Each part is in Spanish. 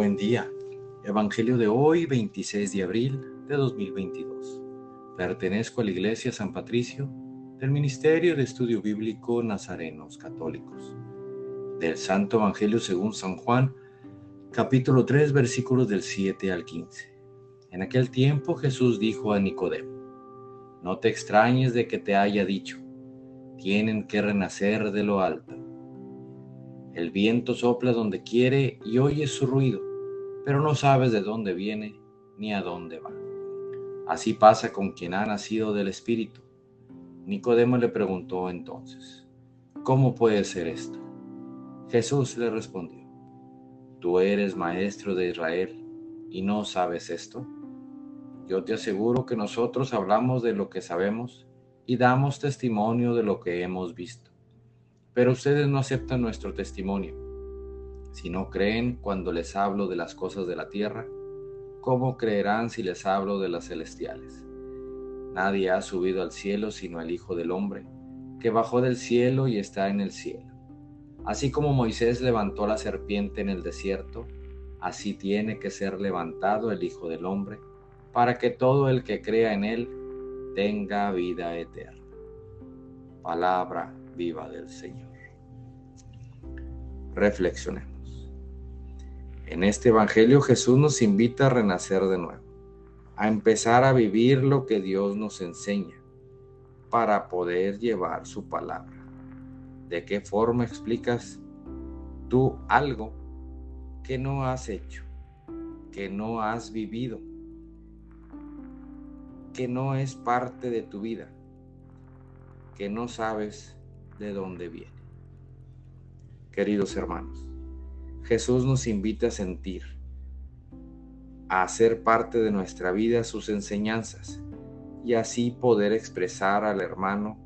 Buen día. Evangelio de hoy, 26 de abril de 2022. Pertenezco a la Iglesia San Patricio del Ministerio de Estudio Bíblico Nazarenos Católicos. Del Santo Evangelio según San Juan, capítulo 3, versículos del 7 al 15. En aquel tiempo Jesús dijo a Nicodemo, No te extrañes de que te haya dicho, tienen que renacer de lo alto. El viento sopla donde quiere y oyes su ruido, pero no sabes de dónde viene ni a dónde va. Así pasa con quien ha nacido del Espíritu. Nicodemo le preguntó entonces, ¿cómo puede ser esto? Jesús le respondió, ¿tú eres maestro de Israel y no sabes esto? Yo te aseguro que nosotros hablamos de lo que sabemos y damos testimonio de lo que hemos visto pero ustedes no aceptan nuestro testimonio. Si no creen cuando les hablo de las cosas de la tierra, ¿cómo creerán si les hablo de las celestiales? Nadie ha subido al cielo sino el Hijo del Hombre, que bajó del cielo y está en el cielo. Así como Moisés levantó la serpiente en el desierto, así tiene que ser levantado el Hijo del Hombre, para que todo el que crea en él tenga vida eterna. Palabra viva del Señor. Reflexionemos. En este Evangelio Jesús nos invita a renacer de nuevo, a empezar a vivir lo que Dios nos enseña para poder llevar su palabra. ¿De qué forma explicas tú algo que no has hecho, que no has vivido, que no es parte de tu vida, que no sabes de dónde viene. Queridos hermanos, Jesús nos invita a sentir, a hacer parte de nuestra vida sus enseñanzas y así poder expresar al hermano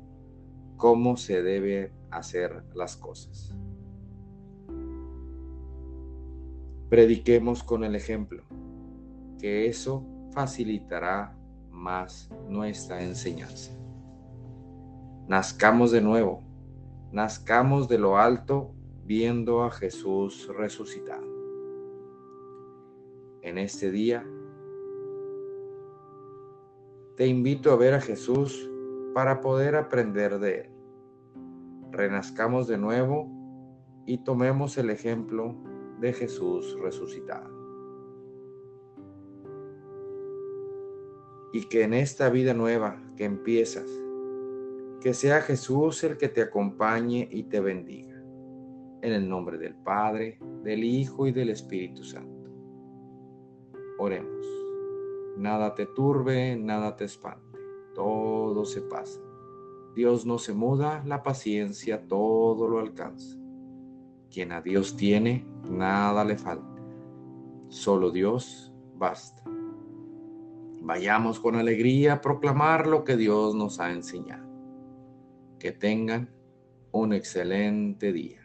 cómo se debe hacer las cosas. Prediquemos con el ejemplo, que eso facilitará más nuestra enseñanza. Nazcamos de nuevo nazcamos de lo alto viendo a Jesús resucitado. En este día te invito a ver a Jesús para poder aprender de Él. Renazcamos de nuevo y tomemos el ejemplo de Jesús resucitado. Y que en esta vida nueva que empiezas, que sea Jesús el que te acompañe y te bendiga. En el nombre del Padre, del Hijo y del Espíritu Santo. Oremos. Nada te turbe, nada te espante. Todo se pasa. Dios no se muda, la paciencia todo lo alcanza. Quien a Dios tiene, nada le falta. Solo Dios basta. Vayamos con alegría a proclamar lo que Dios nos ha enseñado. Que tengan un excelente día.